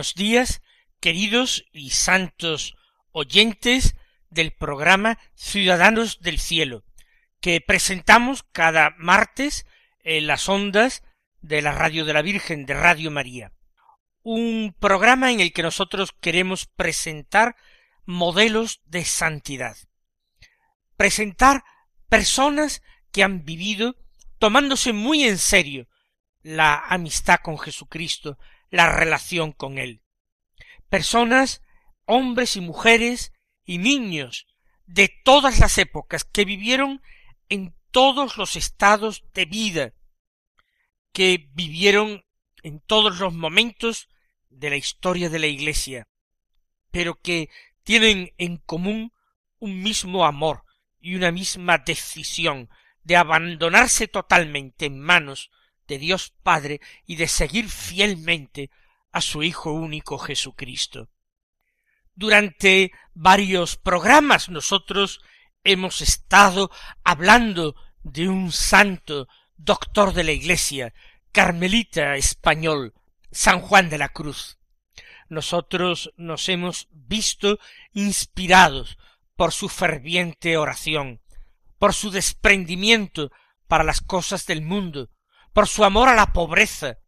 Buenos días, queridos y santos oyentes del programa Ciudadanos del Cielo, que presentamos cada martes en las ondas de la Radio de la Virgen de Radio María. Un programa en el que nosotros queremos presentar modelos de santidad. Presentar personas que han vivido tomándose muy en serio la amistad con Jesucristo, la relación con Él. Personas, hombres y mujeres y niños de todas las épocas que vivieron en todos los estados de vida, que vivieron en todos los momentos de la historia de la Iglesia, pero que tienen en común un mismo amor y una misma decisión de abandonarse totalmente en manos de Dios Padre y de seguir fielmente a su Hijo único Jesucristo. Durante varios programas nosotros hemos estado hablando de un santo doctor de la Iglesia, carmelita español, San Juan de la Cruz. Nosotros nos hemos visto inspirados por su ferviente oración, por su desprendimiento para las cosas del mundo, por su amor a la pobreza,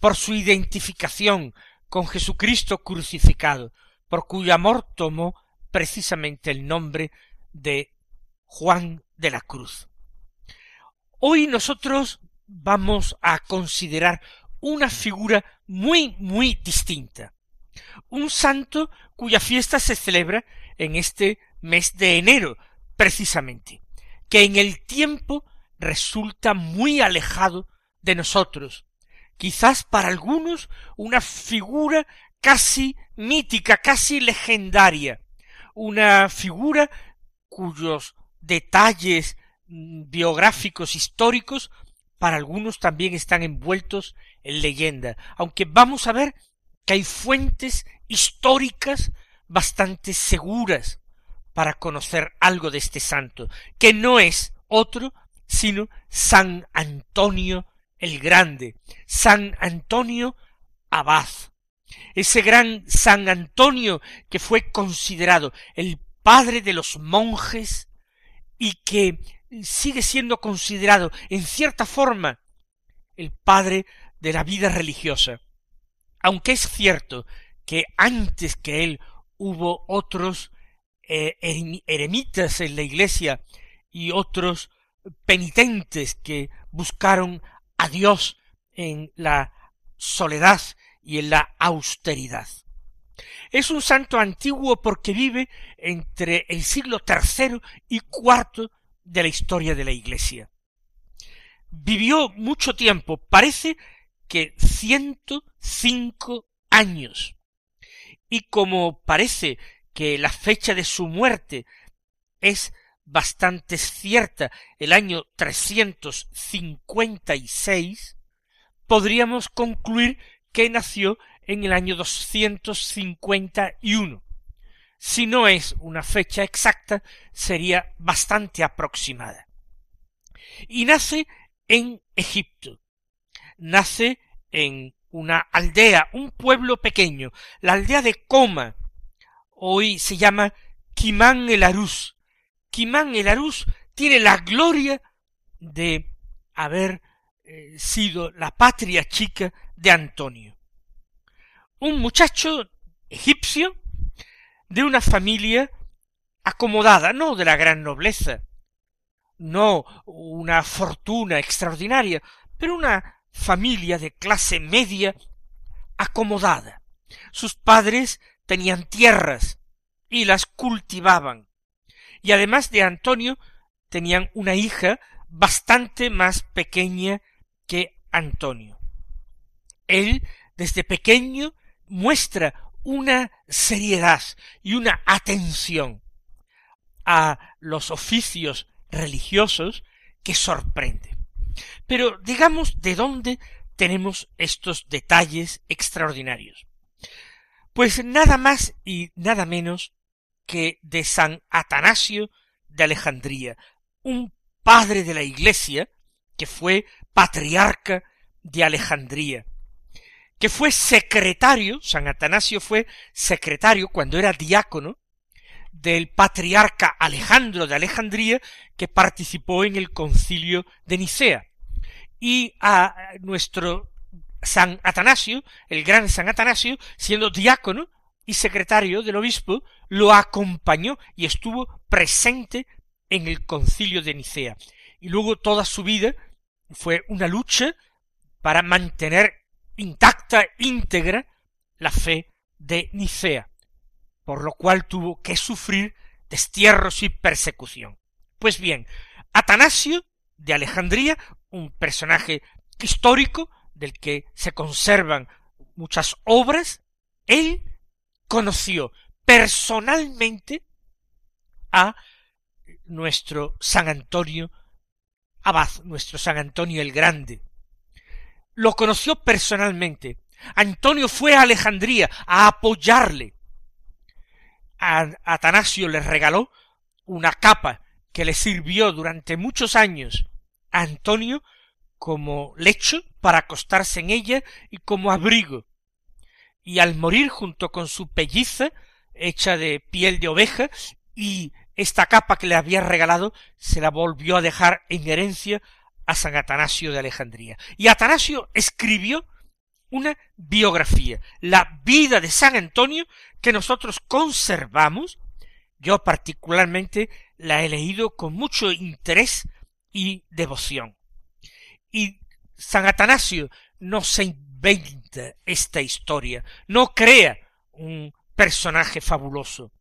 por su identificación con Jesucristo crucificado, por cuyo amor tomó precisamente el nombre de Juan de la Cruz. Hoy nosotros vamos a considerar una figura muy, muy distinta. Un santo cuya fiesta se celebra en este mes de enero, precisamente, que en el tiempo resulta muy alejado de nosotros, quizás para algunos una figura casi mítica, casi legendaria, una figura cuyos detalles biográficos históricos para algunos también están envueltos en leyenda, aunque vamos a ver que hay fuentes históricas bastante seguras para conocer algo de este santo, que no es otro sino San Antonio el Grande, San Antonio Abad, ese gran San Antonio que fue considerado el padre de los monjes y que sigue siendo considerado en cierta forma el padre de la vida religiosa. Aunque es cierto que antes que él hubo otros eh, eremitas en la iglesia y otros penitentes que buscaron a Dios en la soledad y en la austeridad. Es un santo antiguo porque vive entre el siglo tercero y cuarto de la historia de la Iglesia. Vivió mucho tiempo, parece que ciento cinco años. Y como parece que la fecha de su muerte es bastante cierta, el año 356, podríamos concluir que nació en el año 251. Si no es una fecha exacta, sería bastante aproximada. Y nace en Egipto. Nace en una aldea, un pueblo pequeño, la aldea de Coma. Hoy se llama Kimán el Arús, Quimán el Arús tiene la gloria de haber eh, sido la patria chica de Antonio. Un muchacho egipcio de una familia acomodada, no de la gran nobleza, no una fortuna extraordinaria, pero una familia de clase media acomodada. Sus padres tenían tierras y las cultivaban. Y además de Antonio, tenían una hija bastante más pequeña que Antonio. Él, desde pequeño, muestra una seriedad y una atención a los oficios religiosos que sorprende. Pero digamos de dónde tenemos estos detalles extraordinarios. Pues nada más y nada menos que de San Atanasio de Alejandría, un padre de la Iglesia que fue patriarca de Alejandría, que fue secretario, San Atanasio fue secretario cuando era diácono del patriarca Alejandro de Alejandría, que participó en el concilio de Nicea. Y a nuestro San Atanasio, el gran San Atanasio, siendo diácono y secretario del obispo, lo acompañó y estuvo presente en el concilio de Nicea. Y luego toda su vida fue una lucha para mantener intacta, íntegra, la fe de Nicea por lo cual tuvo que sufrir destierros y persecución. Pues bien, Atanasio de Alejandría, un personaje histórico del que se conservan muchas obras, él conoció personalmente a nuestro San Antonio Abad, nuestro San Antonio el Grande. Lo conoció personalmente. Antonio fue a Alejandría a apoyarle Atanasio le regaló una capa que le sirvió durante muchos años a Antonio como lecho para acostarse en ella y como abrigo. Y al morir junto con su pelliza, hecha de piel de oveja, y esta capa que le había regalado, se la volvió a dejar en herencia a San Atanasio de Alejandría. Y Atanasio escribió una biografía, la vida de San Antonio que nosotros conservamos. Yo particularmente la he leído con mucho interés y devoción. Y San Atanasio no se inventa esta historia, no crea un personaje fabuloso.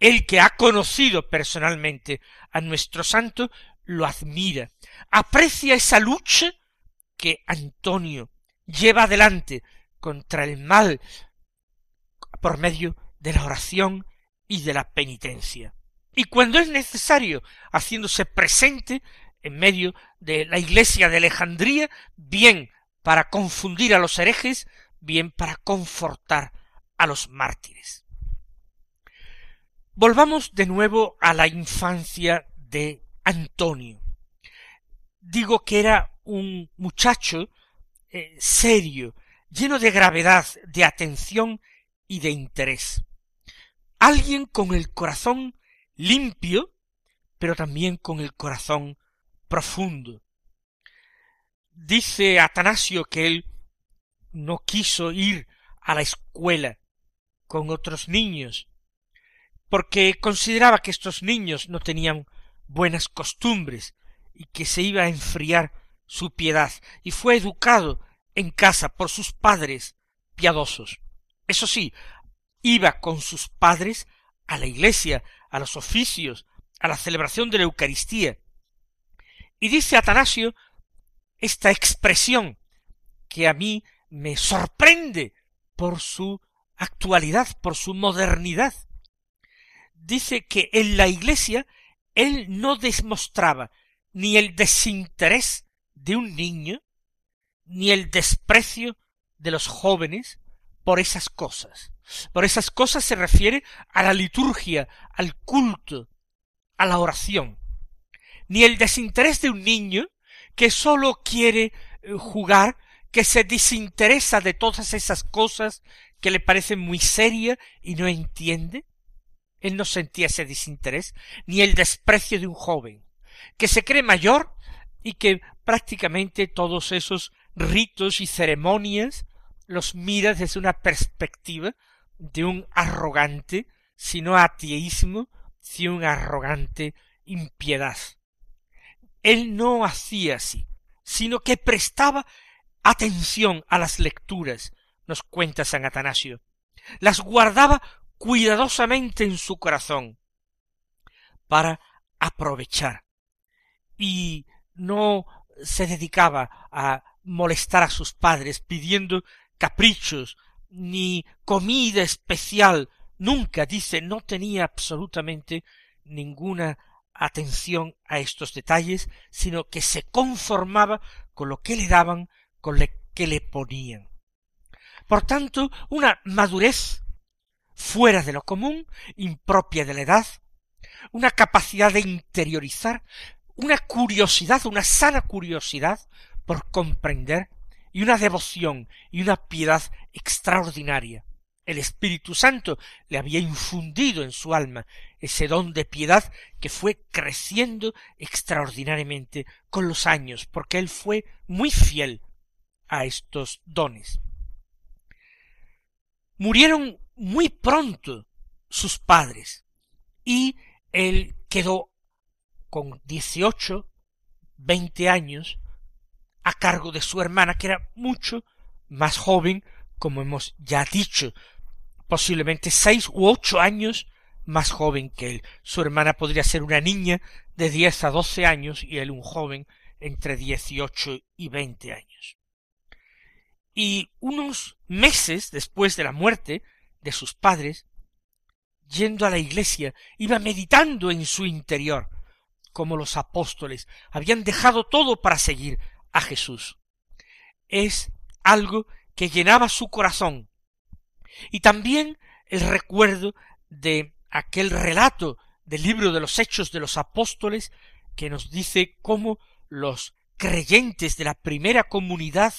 El que ha conocido personalmente a nuestro santo lo admira, aprecia esa lucha que Antonio lleva adelante contra el mal por medio de la oración y de la penitencia. Y cuando es necesario, haciéndose presente en medio de la iglesia de Alejandría, bien para confundir a los herejes, bien para confortar a los mártires. Volvamos de nuevo a la infancia de Antonio. Digo que era un muchacho eh, serio, lleno de gravedad, de atención y de interés. Alguien con el corazón limpio, pero también con el corazón profundo. Dice Atanasio que él no quiso ir a la escuela con otros niños, porque consideraba que estos niños no tenían buenas costumbres y que se iba a enfriar su piedad y fue educado en casa por sus padres piadosos. Eso sí, iba con sus padres a la iglesia, a los oficios, a la celebración de la Eucaristía. Y dice Atanasio esta expresión que a mí me sorprende por su actualidad, por su modernidad. Dice que en la iglesia él no demostraba ni el desinterés de un niño, ni el desprecio de los jóvenes por esas cosas. Por esas cosas se refiere a la liturgia, al culto, a la oración. Ni el desinterés de un niño que sólo quiere eh, jugar, que se desinteresa de todas esas cosas que le parecen muy serias y no entiende. Él no sentía ese desinterés, ni el desprecio de un joven, que se cree mayor y que prácticamente todos esos ritos y ceremonias los mira desde una perspectiva de un arrogante, sino ateísmo, sino un arrogante impiedad. Él no hacía así. sino que prestaba atención a las lecturas, nos cuenta San Atanasio. Las guardaba cuidadosamente en su corazón para aprovechar y no se dedicaba a molestar a sus padres pidiendo caprichos ni comida especial nunca dice no tenía absolutamente ninguna atención a estos detalles, sino que se conformaba con lo que le daban, con lo que le ponían. Por tanto, una madurez fuera de lo común, impropia de la edad, una capacidad de interiorizar, una curiosidad, una sana curiosidad por comprender, y una devoción y una piedad extraordinaria. El Espíritu Santo le había infundido en su alma ese don de piedad que fue creciendo extraordinariamente con los años, porque él fue muy fiel a estos dones. Murieron muy pronto sus padres y él quedó con dieciocho, veinte años a cargo de su hermana, que era mucho más joven, como hemos ya dicho, posiblemente seis u ocho años más joven que él. Su hermana podría ser una niña de diez a doce años y él un joven entre dieciocho y veinte años. Y unos meses después de la muerte de sus padres, yendo a la iglesia, iba meditando en su interior, como los apóstoles habían dejado todo para seguir a Jesús. Es algo que llenaba su corazón y también el recuerdo de aquel relato del libro de los Hechos de los Apóstoles que nos dice cómo los creyentes de la primera comunidad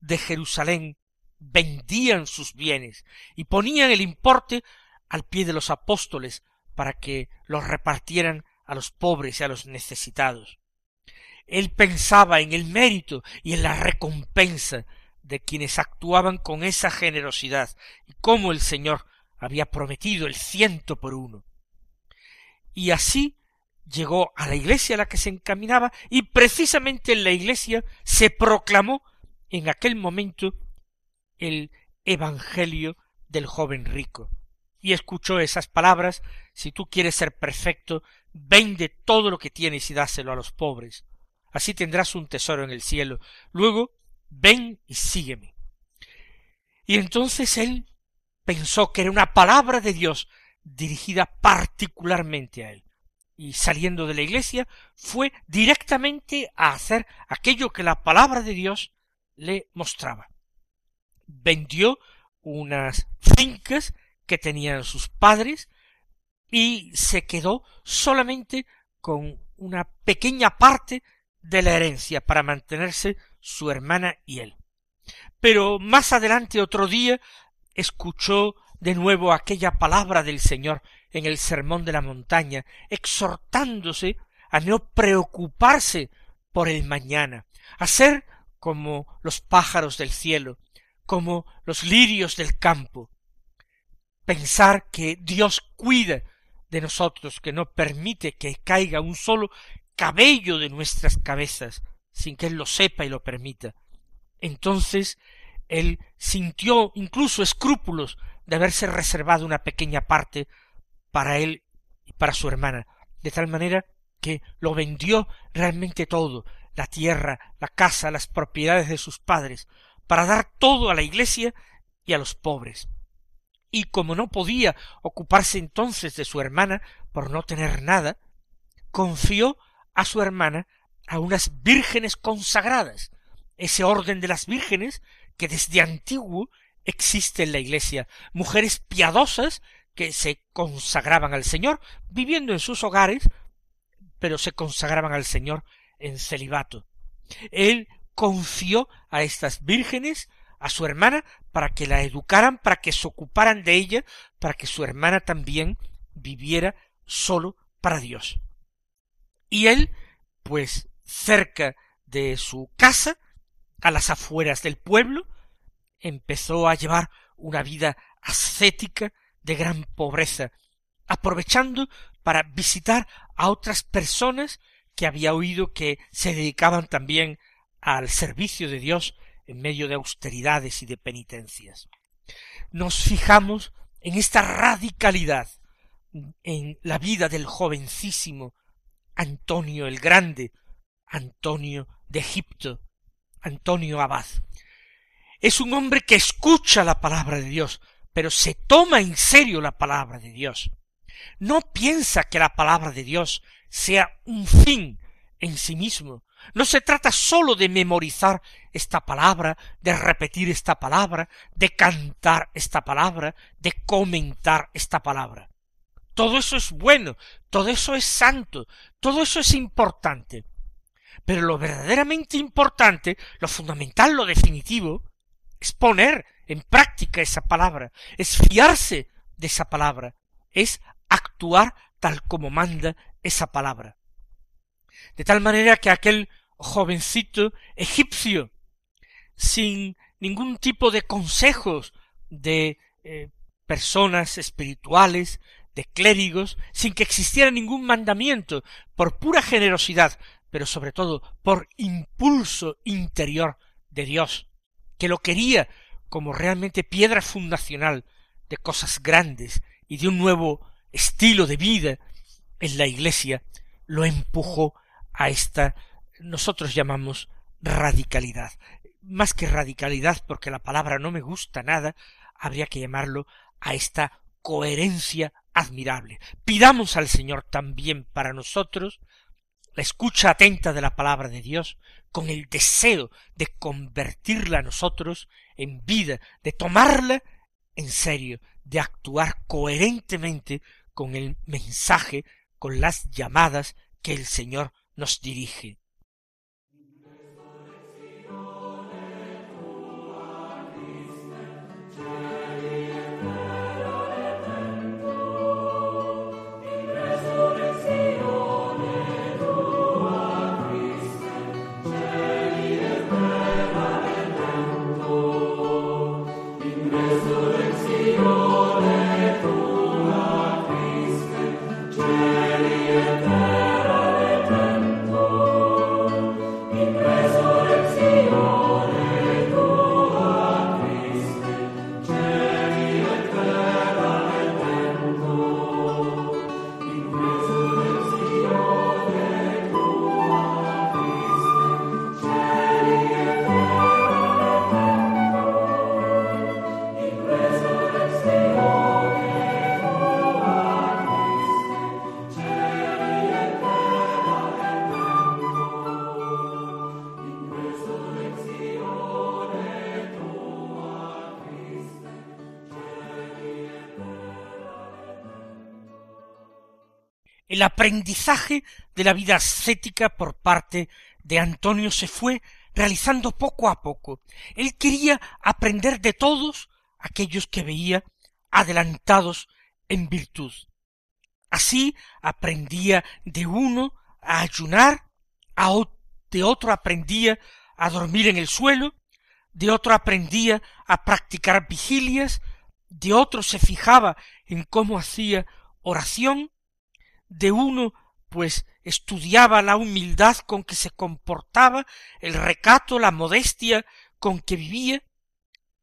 de Jerusalén vendían sus bienes y ponían el importe al pie de los apóstoles para que los repartieran a los pobres y a los necesitados. Él pensaba en el mérito y en la recompensa de quienes actuaban con esa generosidad y cómo el Señor había prometido el ciento por uno. Y así llegó a la iglesia a la que se encaminaba y precisamente en la iglesia se proclamó en aquel momento el Evangelio del joven rico. Y escuchó esas palabras si tú quieres ser perfecto, vende todo lo que tienes y dáselo a los pobres. Así tendrás un tesoro en el cielo. Luego ven y sígueme. Y entonces él pensó que era una palabra de Dios dirigida particularmente a él. Y saliendo de la iglesia fue directamente a hacer aquello que la palabra de Dios le mostraba. Vendió unas fincas que tenían sus padres y se quedó solamente con una pequeña parte de la herencia para mantenerse su hermana y él. Pero más adelante otro día escuchó de nuevo aquella palabra del Señor en el sermón de la montaña, exhortándose a no preocuparse por el mañana, a ser como los pájaros del cielo, como los lirios del campo, pensar que Dios cuida de nosotros, que no permite que caiga un solo cabello de nuestras cabezas, sin que él lo sepa y lo permita. Entonces él sintió incluso escrúpulos de haberse reservado una pequeña parte para él y para su hermana, de tal manera que lo vendió realmente todo, la tierra, la casa, las propiedades de sus padres, para dar todo a la iglesia y a los pobres. Y como no podía ocuparse entonces de su hermana por no tener nada, confió a su hermana a unas vírgenes consagradas, ese orden de las vírgenes que desde antiguo existe en la iglesia, mujeres piadosas que se consagraban al Señor, viviendo en sus hogares, pero se consagraban al Señor en celibato. Él confió a estas vírgenes a su hermana para que la educaran, para que se ocuparan de ella, para que su hermana también viviera solo para Dios. Y él, pues, cerca de su casa, a las afueras del pueblo, empezó a llevar una vida ascética de gran pobreza, aprovechando para visitar a otras personas que había oído que se dedicaban también al servicio de Dios en medio de austeridades y de penitencias. Nos fijamos en esta radicalidad en la vida del jovencísimo Antonio el Grande, Antonio de Egipto, Antonio Abad. Es un hombre que escucha la palabra de Dios, pero se toma en serio la palabra de Dios. No piensa que la palabra de Dios sea un fin en sí mismo. No se trata sólo de memorizar esta palabra, de repetir esta palabra, de cantar esta palabra, de comentar esta palabra. Todo eso es bueno, todo eso es santo, todo eso es importante. Pero lo verdaderamente importante, lo fundamental, lo definitivo, es poner en práctica esa palabra, es fiarse de esa palabra, es actuar tal como manda esa palabra. De tal manera que aquel jovencito egipcio, sin ningún tipo de consejos de eh, personas espirituales, de clérigos, sin que existiera ningún mandamiento, por pura generosidad, pero sobre todo por impulso interior de Dios, que lo quería como realmente piedra fundacional de cosas grandes y de un nuevo estilo de vida en la Iglesia, lo empujó a esta nosotros llamamos radicalidad. Más que radicalidad, porque la palabra no me gusta nada, habría que llamarlo a esta coherencia admirable. Pidamos al Señor también para nosotros la escucha atenta de la palabra de Dios, con el deseo de convertirla a nosotros en vida, de tomarla en serio, de actuar coherentemente con el mensaje, con las llamadas que el Señor nos dirige. El aprendizaje de la vida ascética por parte de Antonio se fue realizando poco a poco. Él quería aprender de todos aquellos que veía adelantados en virtud. Así aprendía de uno a ayunar, a de otro aprendía a dormir en el suelo, de otro aprendía a practicar vigilias, de otro se fijaba en cómo hacía oración, de uno pues estudiaba la humildad con que se comportaba, el recato, la modestia con que vivía,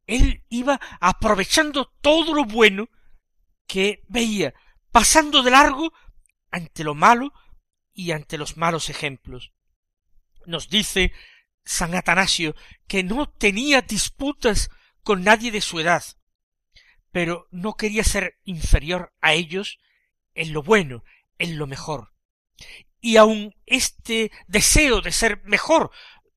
él iba aprovechando todo lo bueno que veía, pasando de largo ante lo malo y ante los malos ejemplos. Nos dice San Atanasio que no tenía disputas con nadie de su edad, pero no quería ser inferior a ellos en lo bueno, en lo mejor. Y aun este deseo de ser mejor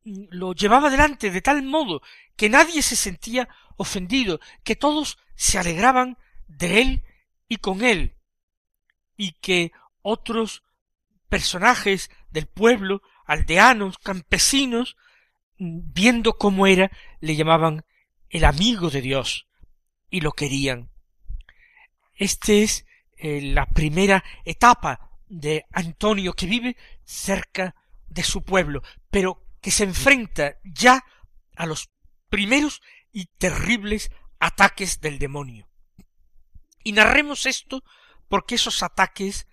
lo llevaba adelante de tal modo que nadie se sentía ofendido, que todos se alegraban de él y con él, y que otros personajes del pueblo, aldeanos, campesinos, viendo cómo era, le llamaban el amigo de Dios y lo querían. Este es la primera etapa de Antonio que vive cerca de su pueblo, pero que se enfrenta ya a los primeros y terribles ataques del demonio. Y narremos esto porque esos ataques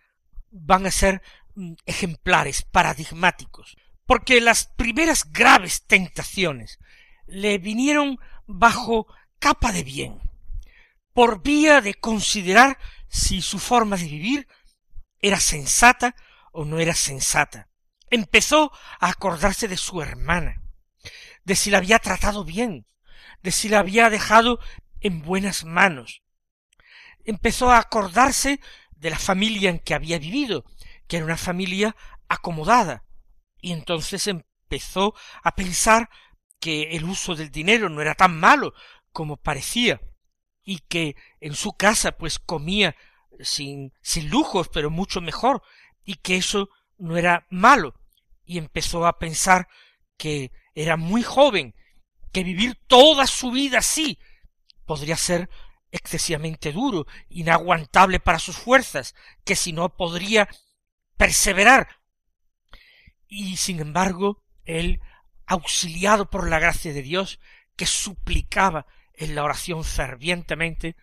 van a ser mm, ejemplares, paradigmáticos, porque las primeras graves tentaciones le vinieron bajo capa de bien, por vía de considerar si su forma de vivir era sensata o no era sensata. Empezó a acordarse de su hermana, de si la había tratado bien, de si la había dejado en buenas manos. Empezó a acordarse de la familia en que había vivido, que era una familia acomodada, y entonces empezó a pensar que el uso del dinero no era tan malo como parecía, y que en su casa pues comía sin, sin lujos, pero mucho mejor, y que eso no era malo, y empezó a pensar que era muy joven, que vivir toda su vida así podría ser excesivamente duro, inaguantable para sus fuerzas, que si no podría perseverar. Y sin embargo, él, auxiliado por la gracia de Dios, que suplicaba en la oración fervientemente,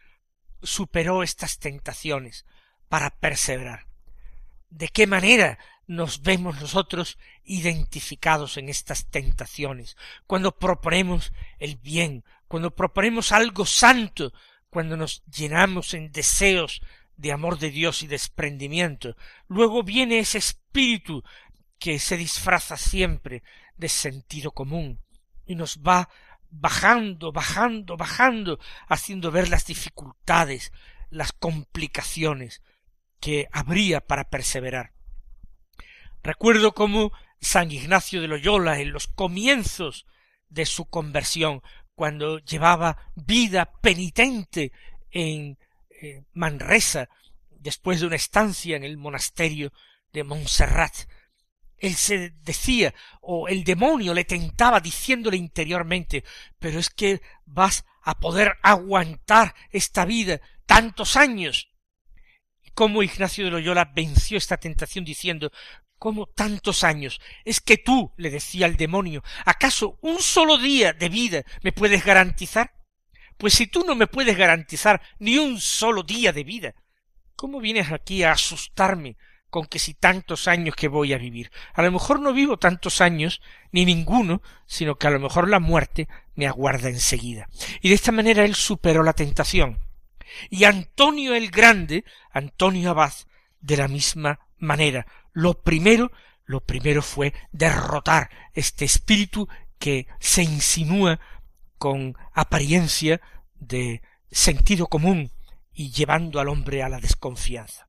superó estas tentaciones para perseverar. ¿De qué manera nos vemos nosotros identificados en estas tentaciones, cuando proponemos el bien, cuando proponemos algo santo, cuando nos llenamos en deseos de amor de Dios y desprendimiento, luego viene ese espíritu que se disfraza siempre de sentido común y nos va bajando, bajando, bajando, haciendo ver las dificultades, las complicaciones que habría para perseverar. Recuerdo cómo San Ignacio de Loyola en los comienzos de su conversión, cuando llevaba vida penitente en eh, Manresa, después de una estancia en el monasterio de Montserrat, él se decía, o el demonio le tentaba diciéndole interiormente, pero es que vas a poder aguantar esta vida tantos años. Y cómo Ignacio de Loyola venció esta tentación diciendo, ¿Cómo tantos años? Es que tú, le decía el demonio, ¿acaso un solo día de vida me puedes garantizar? Pues si tú no me puedes garantizar ni un solo día de vida, ¿cómo vienes aquí a asustarme con que si tantos años que voy a vivir? A lo mejor no vivo tantos años, ni ninguno, sino que a lo mejor la muerte me aguarda enseguida. Y de esta manera él superó la tentación. Y Antonio el Grande, Antonio Abad, de la misma manera, lo primero, lo primero fue derrotar este espíritu que se insinúa con apariencia de sentido común y llevando al hombre a la desconfianza.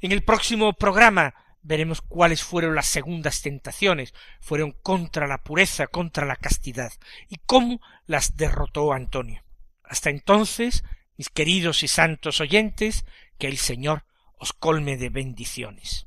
En el próximo programa veremos cuáles fueron las segundas tentaciones, fueron contra la pureza, contra la castidad, y cómo las derrotó Antonio. Hasta entonces, mis queridos y santos oyentes, que el Señor os colme de bendiciones.